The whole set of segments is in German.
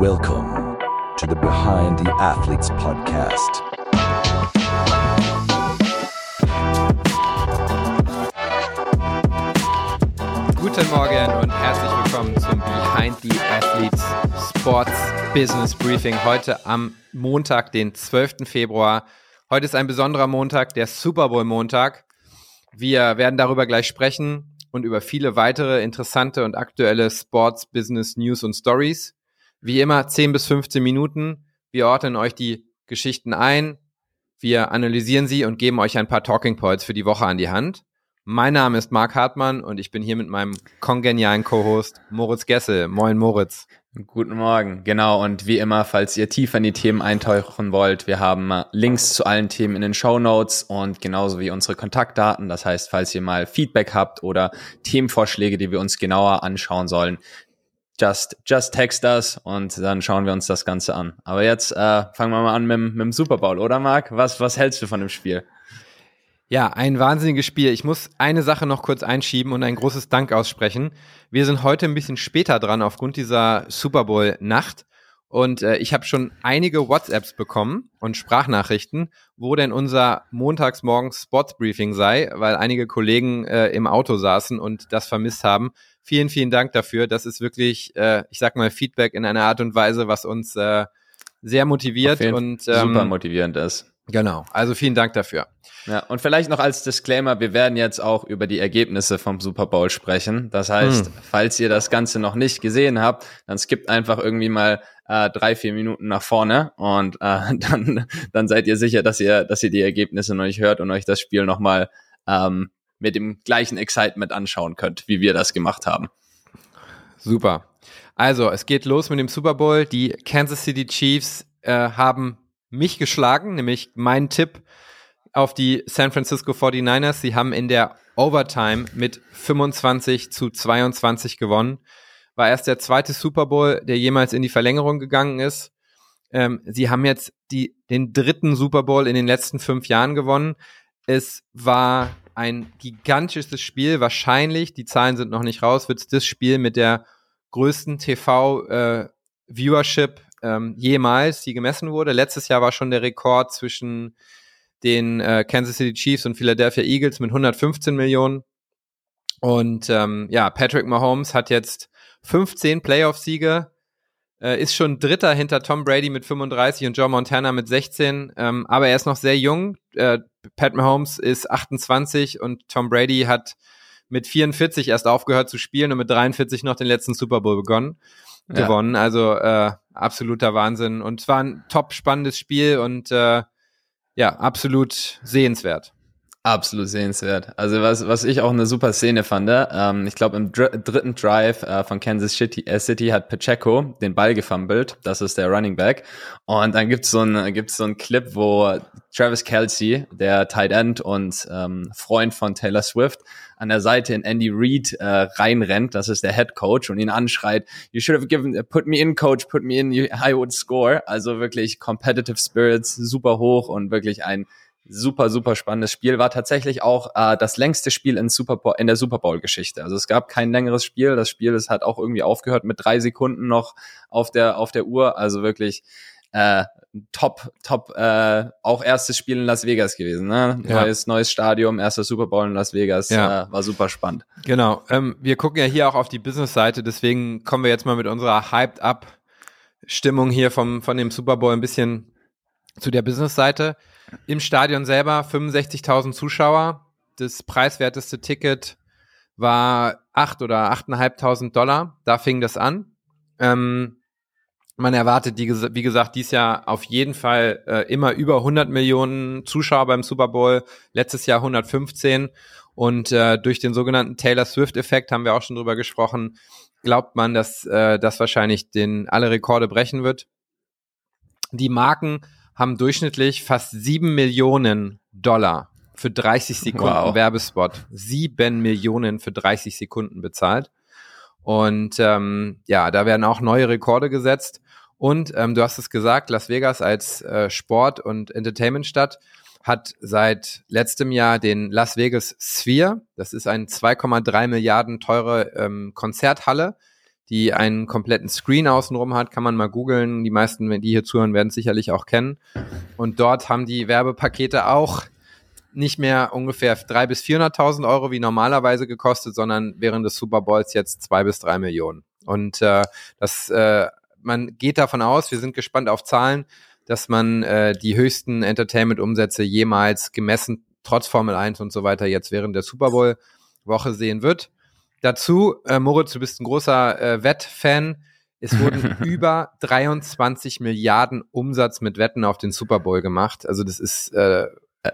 Welcome to the Behind the Athletes podcast. Guten Morgen und herzlich willkommen zum Behind the Athletes Sports Business Briefing. Heute am Montag, den 12. Februar. Heute ist ein besonderer Montag, der Super Bowl Montag. Wir werden darüber gleich sprechen und über viele weitere interessante und aktuelle Sports Business News und Stories. Wie immer 10 bis 15 Minuten. Wir ordnen euch die Geschichten ein. Wir analysieren sie und geben euch ein paar Talking Points für die Woche an die Hand. Mein Name ist Marc Hartmann und ich bin hier mit meinem kongenialen Co-Host Moritz Gessel. Moin Moritz. Guten Morgen, genau. Und wie immer, falls ihr tiefer in die Themen eintauchen wollt, wir haben Links zu allen Themen in den Show Notes und genauso wie unsere Kontaktdaten. Das heißt, falls ihr mal Feedback habt oder Themenvorschläge, die wir uns genauer anschauen sollen, just, just text us und dann schauen wir uns das Ganze an. Aber jetzt äh, fangen wir mal an mit, mit dem Super Bowl, oder Marc? Was, was hältst du von dem Spiel? Ja, ein wahnsinniges Spiel. Ich muss eine Sache noch kurz einschieben und ein großes Dank aussprechen. Wir sind heute ein bisschen später dran aufgrund dieser Super Bowl Nacht und äh, ich habe schon einige WhatsApps bekommen und Sprachnachrichten, wo denn unser montagsmorgens Sports Briefing sei, weil einige Kollegen äh, im Auto saßen und das vermisst haben. Vielen, vielen Dank dafür. Das ist wirklich, äh, ich sag mal, Feedback in einer Art und Weise, was uns äh, sehr motiviert und ähm, super motivierend ist. Genau. Also vielen Dank dafür. Ja, und vielleicht noch als Disclaimer, wir werden jetzt auch über die Ergebnisse vom Super Bowl sprechen. Das heißt, hm. falls ihr das Ganze noch nicht gesehen habt, dann skippt einfach irgendwie mal äh, drei, vier Minuten nach vorne und äh, dann, dann seid ihr sicher, dass ihr, dass ihr die Ergebnisse noch nicht hört und euch das Spiel nochmal ähm, mit dem gleichen Excitement anschauen könnt, wie wir das gemacht haben. Super. Also, es geht los mit dem Super Bowl. Die Kansas City Chiefs äh, haben mich geschlagen, nämlich mein Tipp auf die San Francisco 49ers. Sie haben in der Overtime mit 25 zu 22 gewonnen. War erst der zweite Super Bowl, der jemals in die Verlängerung gegangen ist. Ähm, sie haben jetzt die, den dritten Super Bowl in den letzten fünf Jahren gewonnen. Es war ein gigantisches Spiel. Wahrscheinlich, die Zahlen sind noch nicht raus, wird es das Spiel mit der größten TV-Viewership äh, ähm, jemals, die gemessen wurde. Letztes Jahr war schon der Rekord zwischen den äh, Kansas City Chiefs und Philadelphia Eagles mit 115 Millionen. Und ähm, ja, Patrick Mahomes hat jetzt 15 Playoff-Siege, äh, ist schon Dritter hinter Tom Brady mit 35 und Joe Montana mit 16, ähm, aber er ist noch sehr jung. Äh, Pat Mahomes ist 28 und Tom Brady hat mit 44 erst aufgehört zu spielen und mit 43 noch den letzten Super Bowl begonnen, ja. gewonnen. Also äh, absoluter Wahnsinn. Und es war ein top spannendes Spiel und äh, ja, absolut sehenswert. Absolut sehenswert. Also was, was ich auch eine super Szene fand, ähm, ich glaube im dr dritten Drive äh, von Kansas City, äh, City hat Pacheco den Ball gefummelt, das ist der Running Back. Und dann gibt's so ein gibt's so ein Clip, wo Travis Kelsey, der Tight End und ähm, Freund von Taylor Swift, an der Seite in Andy Reid äh, reinrennt, das ist der Head Coach, und ihn anschreit, you should have given, put me in, Coach, put me in, I would score. Also wirklich competitive spirits, super hoch und wirklich ein super, super spannendes Spiel. War tatsächlich auch äh, das längste Spiel in, Super Bowl, in der Super Bowl-Geschichte. Also es gab kein längeres Spiel. Das Spiel ist hat auch irgendwie aufgehört mit drei Sekunden noch auf der, auf der Uhr. Also wirklich äh, top, top, äh, auch erstes Spiel in Las Vegas gewesen. Ne? Ja. Neues, neues Stadium, erster Super Bowl in Las Vegas. Ja. Äh, war super spannend. Genau. Ähm, wir gucken ja hier auch auf die Business-Seite, deswegen kommen wir jetzt mal mit unserer Hyped-Up Stimmung hier vom, von dem Super Bowl ein bisschen zu der Business-Seite. Im Stadion selber 65.000 Zuschauer. Das preiswerteste Ticket war 8 oder 8.500 Dollar. Da fing das an. Ähm, man erwartet, die, wie gesagt, dies Jahr auf jeden Fall äh, immer über 100 Millionen Zuschauer beim Super Bowl. Letztes Jahr 115. Und äh, durch den sogenannten Taylor Swift-Effekt haben wir auch schon drüber gesprochen, glaubt man, dass äh, das wahrscheinlich den alle Rekorde brechen wird. Die Marken haben durchschnittlich fast sieben Millionen Dollar für 30 Sekunden wow. Werbespot. Sieben Millionen für 30 Sekunden bezahlt. Und ähm, ja, da werden auch neue Rekorde gesetzt. Und ähm, du hast es gesagt, Las Vegas als äh, Sport- und Entertainmentstadt hat seit letztem Jahr den Las Vegas Sphere. Das ist eine 2,3 Milliarden teure ähm, Konzerthalle, die einen kompletten Screen außenrum hat, kann man mal googeln. Die meisten, wenn die hier zuhören, werden es sicherlich auch kennen. Und dort haben die Werbepakete auch nicht mehr ungefähr drei bis 400.000 Euro wie normalerweise gekostet, sondern während des Super Bowls jetzt zwei bis drei Millionen. Und äh, das, äh, man geht davon aus, wir sind gespannt auf Zahlen, dass man äh, die höchsten Entertainment-Umsätze jemals gemessen, trotz Formel 1 und so weiter, jetzt während der Super Bowl-Woche sehen wird. Dazu, äh, Moritz, du bist ein großer äh, Wettfan. Es wurden über 23 Milliarden Umsatz mit Wetten auf den Super Bowl gemacht. Also das ist, äh,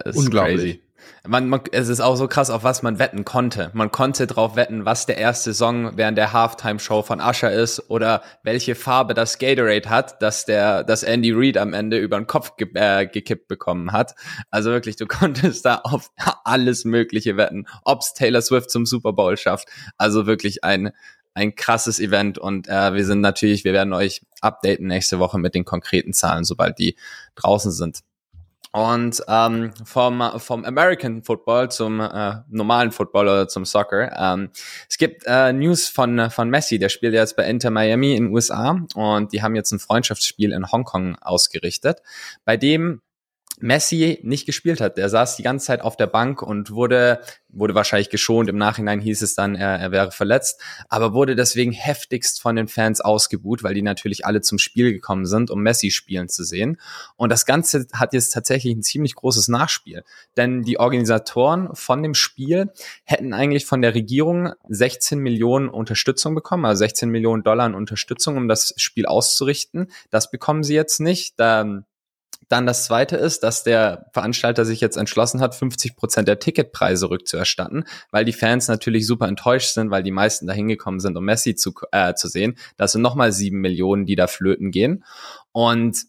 ist unglaublich. Crazy. Man, man, es ist auch so krass, auf was man wetten konnte. Man konnte drauf wetten, was der erste Song während der Halftime-Show von Usher ist oder welche Farbe das Gatorade hat, dass der, dass Andy Reid am Ende über den Kopf ge äh, gekippt bekommen hat. Also wirklich, du konntest da auf alles Mögliche wetten, ob's Taylor Swift zum Super Bowl schafft. Also wirklich ein, ein krasses Event und äh, wir sind natürlich, wir werden euch updaten nächste Woche mit den konkreten Zahlen, sobald die draußen sind. Und ähm, vom, vom American Football zum äh, normalen Football oder zum Soccer. Ähm, es gibt äh, News von, von Messi, der spielt jetzt bei Inter Miami in den USA und die haben jetzt ein Freundschaftsspiel in Hongkong ausgerichtet, bei dem Messi nicht gespielt hat. Der saß die ganze Zeit auf der Bank und wurde, wurde wahrscheinlich geschont. Im Nachhinein hieß es dann, er, er wäre verletzt, aber wurde deswegen heftigst von den Fans ausgebuht, weil die natürlich alle zum Spiel gekommen sind, um Messi spielen zu sehen. Und das Ganze hat jetzt tatsächlich ein ziemlich großes Nachspiel. Denn die Organisatoren von dem Spiel hätten eigentlich von der Regierung 16 Millionen Unterstützung bekommen, also 16 Millionen Dollar an Unterstützung, um das Spiel auszurichten. Das bekommen sie jetzt nicht. Da dann das zweite ist, dass der Veranstalter sich jetzt entschlossen hat, 50 Prozent der Ticketpreise rückzuerstatten, weil die Fans natürlich super enttäuscht sind, weil die meisten da hingekommen sind, um Messi zu, äh, zu sehen. Das sind nochmal sieben Millionen, die da flöten gehen. Und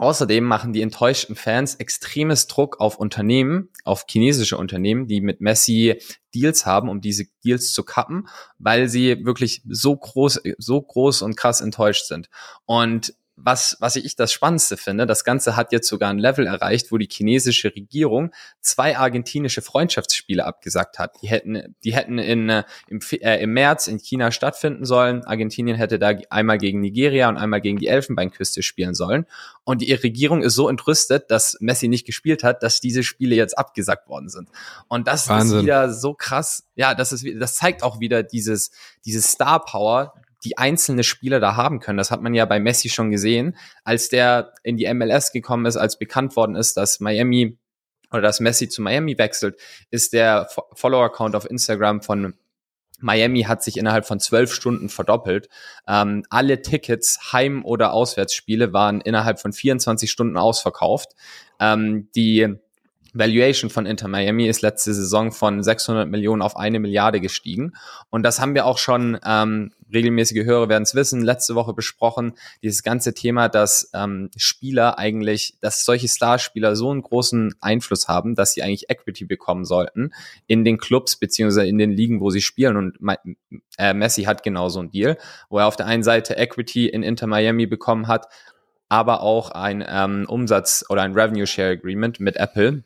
Außerdem machen die enttäuschten Fans extremes Druck auf Unternehmen, auf chinesische Unternehmen, die mit Messi Deals haben, um diese Deals zu kappen, weil sie wirklich so groß, so groß und krass enttäuscht sind. Und was, was ich das Spannendste finde, das Ganze hat jetzt sogar ein Level erreicht, wo die chinesische Regierung zwei argentinische Freundschaftsspiele abgesagt hat. Die hätten, die hätten in, äh, im, äh, im März in China stattfinden sollen. Argentinien hätte da einmal gegen Nigeria und einmal gegen die Elfenbeinküste spielen sollen. Und die Regierung ist so entrüstet, dass Messi nicht gespielt hat, dass diese Spiele jetzt abgesagt worden sind. Und das Wahnsinn. ist wieder so krass. Ja, das ist, das zeigt auch wieder dieses, dieses Star Power, die einzelne Spieler da haben können. Das hat man ja bei Messi schon gesehen, als der in die MLS gekommen ist, als bekannt worden ist, dass Miami oder dass Messi zu Miami wechselt, ist der Follower-Account auf Instagram von Miami hat sich innerhalb von zwölf Stunden verdoppelt. Ähm, alle Tickets, Heim- oder Auswärtsspiele, waren innerhalb von 24 Stunden ausverkauft. Ähm, die Valuation von Inter Miami ist letzte Saison von 600 Millionen auf eine Milliarde gestiegen. Und das haben wir auch schon, ähm, regelmäßige Hörer werden es wissen, letzte Woche besprochen, dieses ganze Thema, dass ähm, Spieler eigentlich, dass solche Starspieler so einen großen Einfluss haben, dass sie eigentlich Equity bekommen sollten in den Clubs beziehungsweise in den Ligen, wo sie spielen. Und äh, Messi hat genau so einen Deal, wo er auf der einen Seite Equity in Inter Miami bekommen hat, aber auch ein ähm, Umsatz oder ein Revenue Share Agreement mit Apple,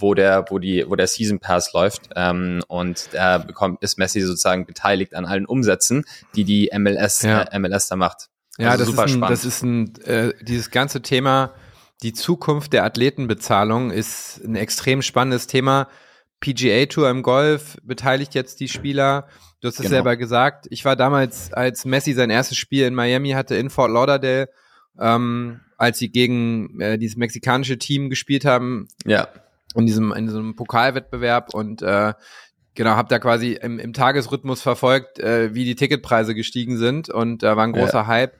wo der, wo die, wo der Season Pass läuft ähm, und da bekommt ist Messi sozusagen beteiligt an allen Umsätzen, die die MLS ja. äh, MLS da macht. Ja, also das, super ist ein, spannend. das ist ein äh, dieses ganze Thema, die Zukunft der Athletenbezahlung ist ein extrem spannendes Thema. PGA Tour im Golf beteiligt jetzt die Spieler. Du hast es genau. selber gesagt. Ich war damals, als Messi sein erstes Spiel in Miami hatte in Fort Lauderdale, ähm, als sie gegen äh, dieses mexikanische Team gespielt haben. Ja in diesem, in diesem Pokalwettbewerb und äh, genau, habe da quasi im, im Tagesrhythmus verfolgt, äh, wie die Ticketpreise gestiegen sind und da äh, war ein großer ja. Hype.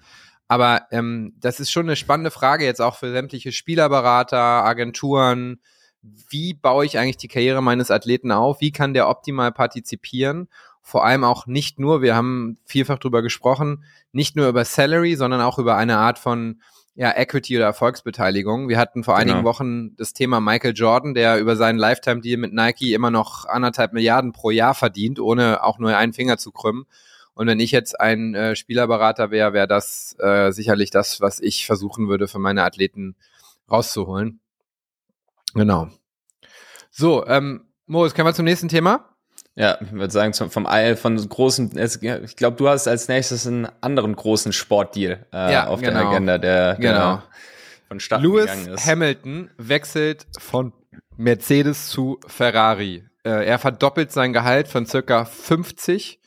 Aber ähm, das ist schon eine spannende Frage jetzt auch für sämtliche Spielerberater, Agenturen. Wie baue ich eigentlich die Karriere meines Athleten auf? Wie kann der optimal partizipieren? Vor allem auch nicht nur, wir haben vielfach drüber gesprochen, nicht nur über Salary, sondern auch über eine Art von ja, Equity oder Erfolgsbeteiligung. Wir hatten vor genau. einigen Wochen das Thema Michael Jordan, der über seinen Lifetime-Deal mit Nike immer noch anderthalb Milliarden pro Jahr verdient, ohne auch nur einen Finger zu krümmen. Und wenn ich jetzt ein äh, Spielerberater wäre, wäre das äh, sicherlich das, was ich versuchen würde, für meine Athleten rauszuholen. Genau. So, ähm, Moritz, kommen wir zum nächsten Thema? Ja, ich würde sagen, vom von großen, ich glaube, du hast als nächstes einen anderen großen Sportdeal äh, ja, auf genau. der Agenda, der, der genau. von Start Lewis gegangen ist. Hamilton wechselt von Mercedes zu Ferrari. Äh, er verdoppelt sein Gehalt von circa 50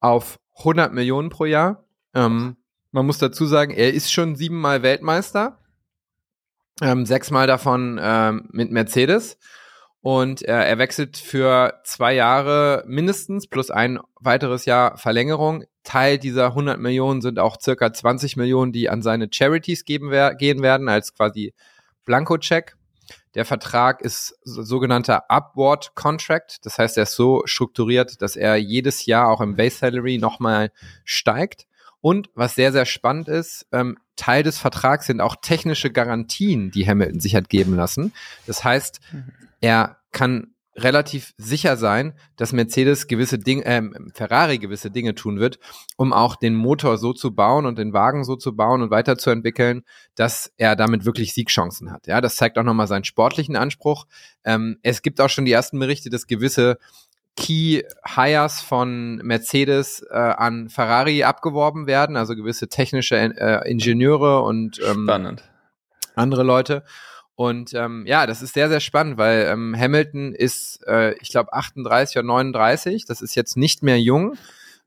auf 100 Millionen pro Jahr. Ähm, man muss dazu sagen, er ist schon siebenmal Weltmeister, ähm, sechsmal davon ähm, mit Mercedes. Und äh, er wechselt für zwei Jahre mindestens plus ein weiteres Jahr Verlängerung. Teil dieser 100 Millionen sind auch circa 20 Millionen, die an seine Charities geben wer gehen werden, als quasi Blanko-Check. Der Vertrag ist sogenannter Upward Contract. Das heißt, er ist so strukturiert, dass er jedes Jahr auch im Base Salary nochmal steigt. Und was sehr, sehr spannend ist, ähm, Teil des Vertrags sind auch technische Garantien, die Hamilton sich hat geben lassen. Das heißt, mhm. Er kann relativ sicher sein, dass Mercedes gewisse Dinge, äh, Ferrari gewisse Dinge tun wird, um auch den Motor so zu bauen und den Wagen so zu bauen und weiterzuentwickeln, dass er damit wirklich Siegchancen hat. Ja, das zeigt auch nochmal seinen sportlichen Anspruch. Ähm, es gibt auch schon die ersten Berichte, dass gewisse Key Hires von Mercedes äh, an Ferrari abgeworben werden, also gewisse technische äh, Ingenieure und ähm, Spannend. andere Leute. Und ähm, ja, das ist sehr, sehr spannend, weil ähm, Hamilton ist, äh, ich glaube, 38 oder 39, das ist jetzt nicht mehr jung.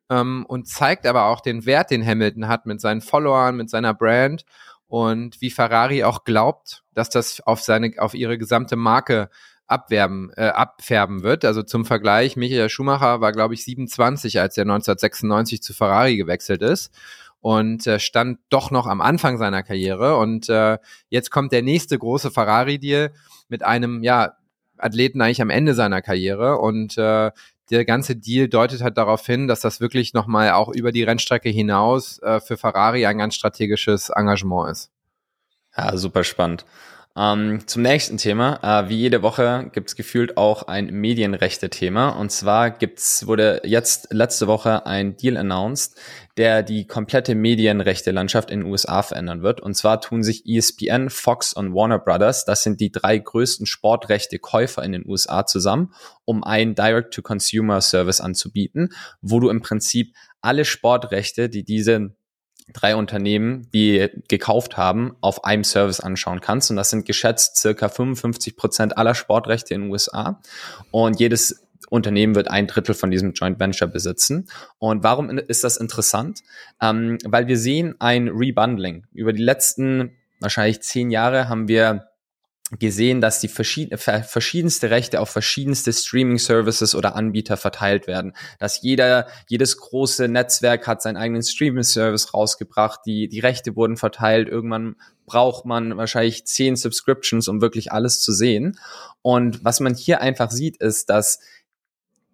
Ähm, und zeigt aber auch den Wert, den Hamilton hat mit seinen Followern, mit seiner Brand und wie Ferrari auch glaubt, dass das auf seine, auf ihre gesamte Marke abwerben, äh, abfärben wird. Also zum Vergleich, Michael Schumacher war, glaube ich, 27, als er 1996 zu Ferrari gewechselt ist und äh, stand doch noch am Anfang seiner Karriere. Und äh, jetzt kommt der nächste große Ferrari-Deal mit einem, ja, Athleten eigentlich am Ende seiner Karriere. Und äh, der ganze Deal deutet halt darauf hin, dass das wirklich nochmal auch über die Rennstrecke hinaus äh, für Ferrari ein ganz strategisches Engagement ist. Ja, super spannend. Ähm, zum nächsten Thema. Äh, wie jede Woche gibt es gefühlt auch ein Medienrechte-Thema. Und zwar gibt's, wurde jetzt letzte Woche ein Deal announced, der die komplette Medienrechte-Landschaft in den USA verändern wird. Und zwar tun sich ESPN, Fox und Warner Brothers, das sind die drei größten Sportrechte-Käufer in den USA zusammen, um einen Direct-to-Consumer-Service anzubieten, wo du im Prinzip alle Sportrechte, die diese drei Unternehmen, die gekauft haben, auf einem Service anschauen kannst. Und das sind geschätzt circa 55 Prozent aller Sportrechte in den USA. Und jedes Unternehmen wird ein Drittel von diesem Joint Venture besitzen. Und warum ist das interessant? Ähm, weil wir sehen ein Rebundling. Über die letzten wahrscheinlich zehn Jahre haben wir gesehen, dass die verschieden, verschiedenste Rechte auf verschiedenste Streaming-Services oder Anbieter verteilt werden. Dass jeder, jedes große Netzwerk hat seinen eigenen Streaming-Service rausgebracht, die, die Rechte wurden verteilt, irgendwann braucht man wahrscheinlich zehn Subscriptions, um wirklich alles zu sehen. Und was man hier einfach sieht, ist, dass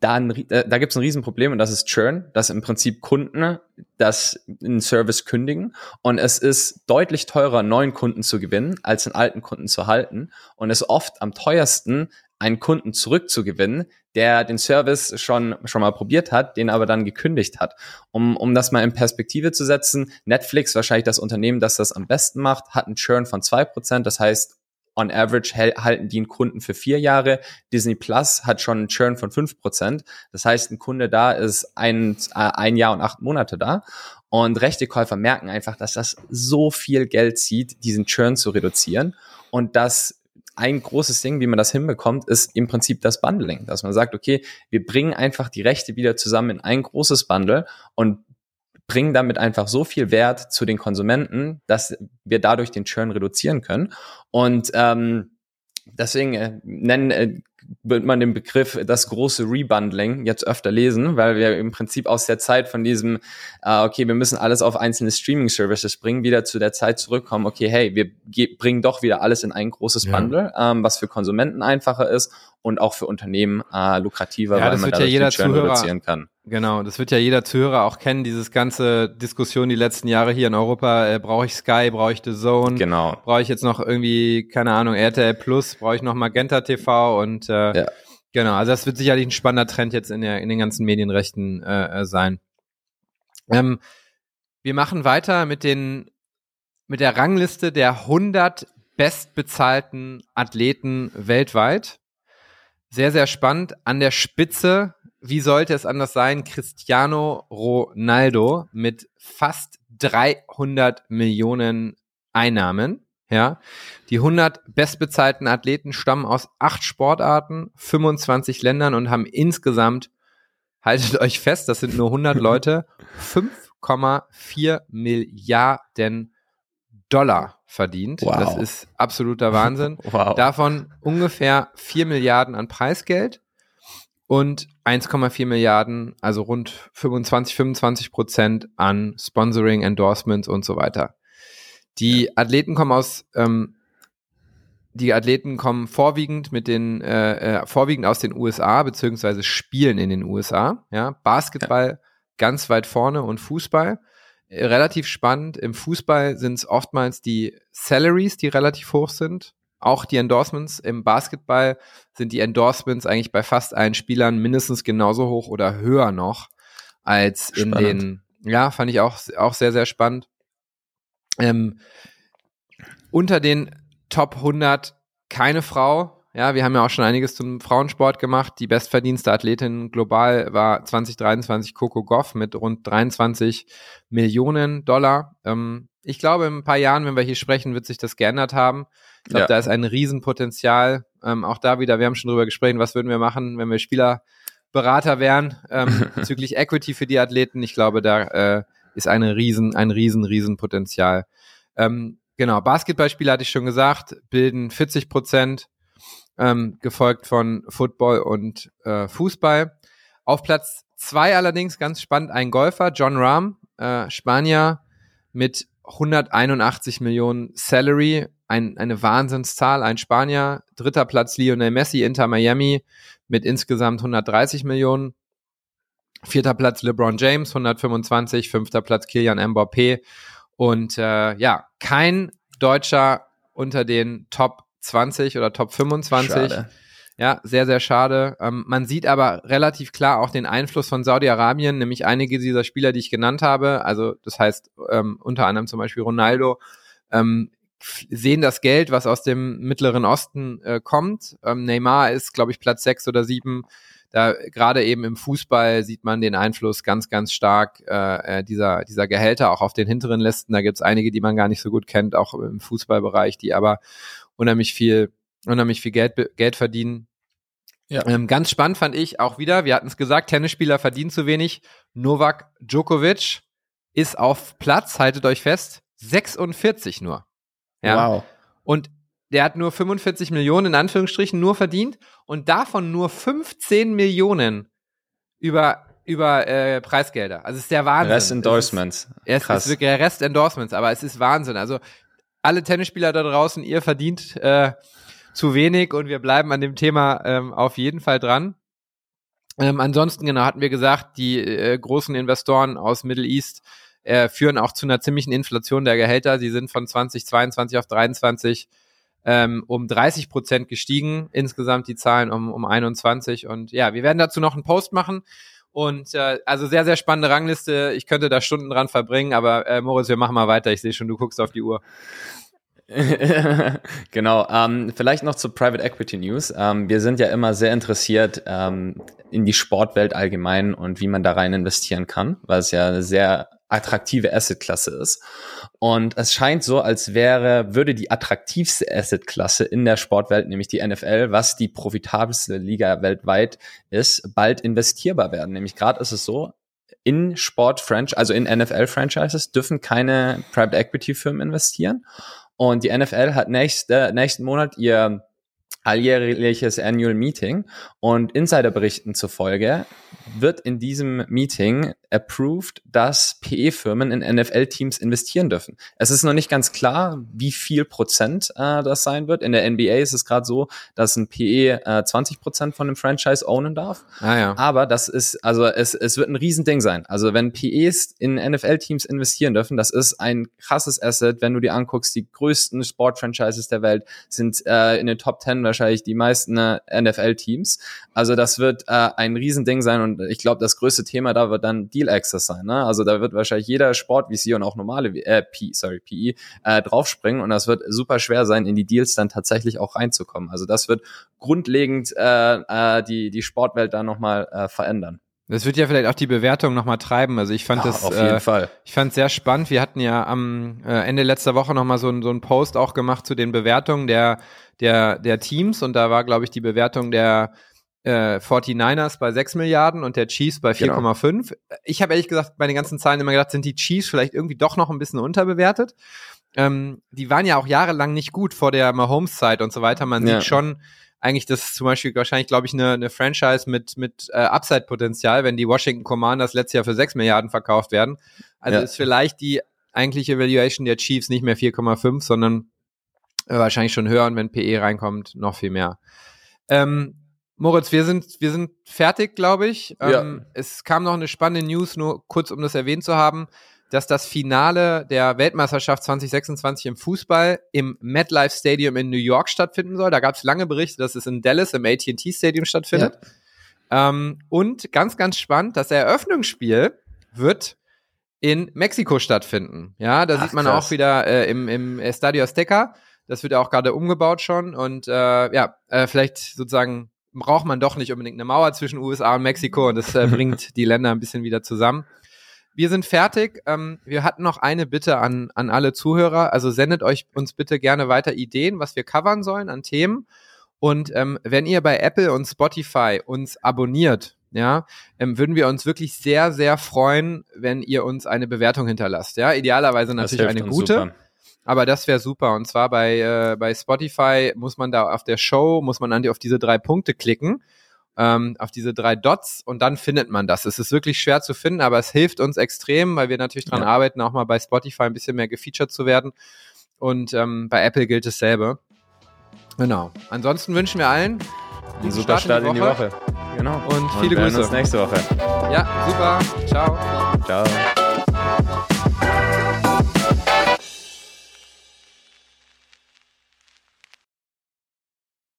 da, ein, äh, da gibt es ein Riesenproblem und das ist Churn, dass im Prinzip Kunden das einen Service kündigen und es ist deutlich teurer, neuen Kunden zu gewinnen, als einen alten Kunden zu halten und es ist oft am teuersten, einen Kunden zurückzugewinnen, der den Service schon, schon mal probiert hat, den aber dann gekündigt hat. Um, um das mal in Perspektive zu setzen, Netflix, wahrscheinlich das Unternehmen, das das am besten macht, hat einen Churn von zwei Prozent. Das heißt, on average halten die einen Kunden für vier Jahre. Disney Plus hat schon einen Churn von fünf Prozent. Das heißt, ein Kunde da ist ein, äh, ein Jahr und acht Monate da. Und Rechtekäufer merken einfach, dass das so viel Geld zieht, diesen Churn zu reduzieren. Und das ein großes Ding, wie man das hinbekommt, ist im Prinzip das Bundling, dass man sagt, okay, wir bringen einfach die Rechte wieder zusammen in ein großes Bundle und bringen damit einfach so viel Wert zu den Konsumenten, dass wir dadurch den Churn reduzieren können. Und ähm, deswegen äh, nennen äh, wird man den Begriff das große Rebundling jetzt öfter lesen, weil wir im Prinzip aus der Zeit von diesem, äh, okay, wir müssen alles auf einzelne Streaming-Services bringen, wieder zu der Zeit zurückkommen, okay, hey, wir bringen doch wieder alles in ein großes Bundle, ja. ähm, was für Konsumenten einfacher ist und auch für Unternehmen äh, lukrativer, ja, weil man dadurch ja jeder den Churn Zuhörer, reduzieren kann. Genau, das wird ja jeder Zuhörer auch kennen, dieses ganze Diskussion die letzten Jahre hier in Europa. Äh, brauche ich Sky, brauche ich The Zone? Genau. Brauche ich jetzt noch irgendwie, keine Ahnung, RTL Plus, brauche ich noch Magenta TV und äh, ja. genau, also das wird sicherlich ein spannender Trend jetzt in, der, in den ganzen Medienrechten äh, äh sein. Ähm, wir machen weiter mit den mit der Rangliste der 100 bestbezahlten Athleten weltweit. Sehr, sehr spannend. An der Spitze wie sollte es anders sein, Cristiano Ronaldo mit fast 300 Millionen Einnahmen. Ja, die 100 bestbezahlten Athleten stammen aus acht Sportarten, 25 Ländern und haben insgesamt, haltet euch fest, das sind nur 100 Leute, 5,4 Milliarden Dollar verdient. Wow. Das ist absoluter Wahnsinn. Wow. Davon ungefähr 4 Milliarden an Preisgeld und 1,4 Milliarden, also rund 25, 25 Prozent an Sponsoring, Endorsements und so weiter. Die Athleten kommen aus, ähm, die Athleten kommen vorwiegend mit den, äh, äh, vorwiegend aus den USA, beziehungsweise spielen in den USA. Ja, Basketball ganz weit vorne und Fußball. Relativ spannend. Im Fußball sind es oftmals die Salaries, die relativ hoch sind. Auch die Endorsements. Im Basketball sind die Endorsements eigentlich bei fast allen Spielern mindestens genauso hoch oder höher noch als in Spannend. den, ja, fand ich auch, auch sehr, sehr spannend. Ähm, unter den Top 100 keine Frau. Ja, wir haben ja auch schon einiges zum Frauensport gemacht. Die bestverdienste Athletin global war 2023 Coco Goff mit rund 23 Millionen Dollar. Ähm, ich glaube, in ein paar Jahren, wenn wir hier sprechen, wird sich das geändert haben. Ich glaube, Ja. da ist ein Riesenpotenzial. Ähm, auch da wieder, wir haben schon drüber gesprochen, was würden wir machen, wenn wir Spielerberater wären ähm, bezüglich Equity für die Athleten. Ich glaube, da äh, ist eine riesen, ein riesen, riesen Potenzial. Ähm, genau, Basketballspieler hatte ich schon gesagt, bilden 40 Prozent, ähm, gefolgt von Football und äh, Fußball. Auf Platz zwei allerdings ganz spannend ein Golfer, John Rahm, äh, Spanier mit 181 Millionen Salary, ein, eine Wahnsinnszahl, ein Spanier. Dritter Platz Lionel Messi, Inter Miami mit insgesamt 130 Millionen. Vierter Platz LeBron James, 125. Fünfter Platz Kilian Mbappé. Und äh, ja, kein Deutscher unter den Top 20 oder Top 25. Schade. Ja, sehr, sehr schade. Ähm, man sieht aber relativ klar auch den Einfluss von Saudi-Arabien, nämlich einige dieser Spieler, die ich genannt habe, also das heißt ähm, unter anderem zum Beispiel Ronaldo, ähm, sehen das Geld, was aus dem Mittleren Osten äh, kommt. Ähm, Neymar ist, glaube ich, Platz sechs oder sieben. Da gerade eben im Fußball sieht man den Einfluss ganz, ganz stark äh, äh, dieser, dieser Gehälter, auch auf den hinteren Listen. Da gibt es einige, die man gar nicht so gut kennt, auch im Fußballbereich, die aber unheimlich viel, unheimlich viel Geld, Geld verdienen. Ja. Ähm, ganz spannend fand ich auch wieder, wir hatten es gesagt, Tennisspieler verdienen zu wenig. Novak Djokovic ist auf Platz, haltet euch fest, 46 nur. Ja. Wow. Und der hat nur 45 Millionen in Anführungsstrichen nur verdient und davon nur 15 Millionen über über äh, Preisgelder. Also es ist der Wahnsinn. Rest Es Endorsements. Ist, es ist wirklich der Rest Endorsements, aber es ist Wahnsinn. Also alle Tennisspieler da draußen, ihr verdient äh, zu wenig und wir bleiben an dem Thema ähm, auf jeden Fall dran. Ähm, ansonsten, genau, hatten wir gesagt, die äh, großen Investoren aus Middle East äh, führen auch zu einer ziemlichen Inflation der Gehälter. Sie sind von 2022 auf 23 ähm, um 30 Prozent gestiegen. Insgesamt die Zahlen um, um 21. Und ja, wir werden dazu noch einen Post machen. Und äh, also sehr, sehr spannende Rangliste. Ich könnte da Stunden dran verbringen, aber äh, Moritz, wir machen mal weiter. Ich sehe schon, du guckst auf die Uhr. genau. Ähm, vielleicht noch zu Private Equity News. Ähm, wir sind ja immer sehr interessiert ähm, in die Sportwelt allgemein und wie man da rein investieren kann, weil es ja sehr attraktive Assetklasse ist. Und es scheint so, als wäre, würde die attraktivste Assetklasse in der Sportwelt, nämlich die NFL, was die profitabelste Liga weltweit ist, bald investierbar werden. Nämlich gerade ist es so, in Sport-Franchise, also in NFL-Franchises dürfen keine Private Equity-Firmen investieren. Und die NFL hat nächste, nächsten Monat ihr alljährliches Annual Meeting und Insiderberichten zufolge wird in diesem Meeting approved, dass PE-Firmen in NFL-Teams investieren dürfen. Es ist noch nicht ganz klar, wie viel Prozent äh, das sein wird. In der NBA ist es gerade so, dass ein PE äh, 20 Prozent von dem Franchise ownen darf. Ah ja. Aber das ist, also es, es wird ein Riesending sein. Also wenn PEs in NFL-Teams investieren dürfen, das ist ein krasses Asset. Wenn du dir anguckst, die größten Sport-Franchises der Welt sind äh, in den Top 10 wahrscheinlich die meisten äh, NFL-Teams. Also das wird äh, ein Riesending sein und ich glaube, das größte Thema da wird dann Deal Access sein. Ne? Also da wird wahrscheinlich jeder Sport VC und auch normale äh, P, sorry, PE äh, draufspringen und das wird super schwer sein, in die Deals dann tatsächlich auch reinzukommen. Also das wird grundlegend äh, äh, die die Sportwelt da nochmal äh, verändern. Das wird ja vielleicht auch die Bewertung nochmal treiben. Also ich fand Ja, das, auf jeden äh, Fall. ich fand es sehr spannend. Wir hatten ja am äh, Ende letzter Woche nochmal so, ein- so einen Post auch gemacht zu den Bewertungen der, der, der Teams und da war, glaube ich, die Bewertung der äh, 49ers bei 6 Milliarden und der Chiefs bei Genau. 4,5. Ich habe ehrlich gesagt bei den ganzen Zahlen immer gedacht, sind die Chiefs vielleicht irgendwie doch noch ein bisschen unterbewertet. Ähm, die waren ja auch jahrelang nicht gut vor der Mahomes-Zeit und so weiter. Man Ja. sieht schon eigentlich, das ist zum Beispiel wahrscheinlich, glaube ich, eine, eine Franchise mit, mit äh, Upside-Potenzial, wenn die Washington Commanders letztes Jahr für 6 Milliarden verkauft werden. Also Ja. ist vielleicht die eigentliche Valuation der Chiefs nicht mehr 4,5, sondern äh, wahrscheinlich schon höher und wenn PE reinkommt, noch viel mehr. Ähm, Moritz, wir sind, wir sind fertig, glaube ich. Ja. Ähm, es kam noch eine spannende News, nur kurz um das erwähnt zu haben, dass das Finale der Weltmeisterschaft 2026 im Fußball im MetLife Stadium in New York stattfinden soll. Da gab es lange Berichte, dass es in Dallas im AT&T Stadium stattfindet. Ähm, und ganz, ganz spannend, das Eröffnungsspiel wird in Mexiko stattfinden. Ja, da Ach, sieht man krass. auch wieder äh, im, im Estadio Azteca. Das wird ja auch gerade umgebaut schon. Und äh, ja, äh, vielleicht sozusagen braucht man doch nicht unbedingt eine Mauer zwischen USA und Mexiko und das äh, bringt die Länder ein bisschen wieder zusammen. Wir sind fertig. Ähm, wir hatten noch eine Bitte an, an alle Zuhörer. Also sendet euch uns bitte gerne weiter Ideen, was wir covern sollen an Themen. Und ähm, wenn ihr bei Apple und Spotify uns abonniert, ja, ähm, würden wir uns wirklich sehr, sehr freuen, wenn ihr uns eine Bewertung hinterlasst. Ja, idealerweise natürlich eine gute. super. Aber das wäre super. Und zwar bei, äh, bei Spotify muss man da auf der Show, muss man dann auf diese drei Punkte klicken, ähm, auf diese drei Dots und dann findet man das. Es ist wirklich schwer zu finden, aber es hilft uns extrem, weil wir natürlich dran Ja. arbeiten, auch mal bei Spotify ein bisschen mehr gefeatured zu werden. Und ähm, bei Apple gilt dasselbe. Genau. Ansonsten wünschen wir allen Ein guten super Start in die Woche. Genau. Und viele wir hören Grüße. uns nächste Woche. Ja, super. Ciao. Ciao.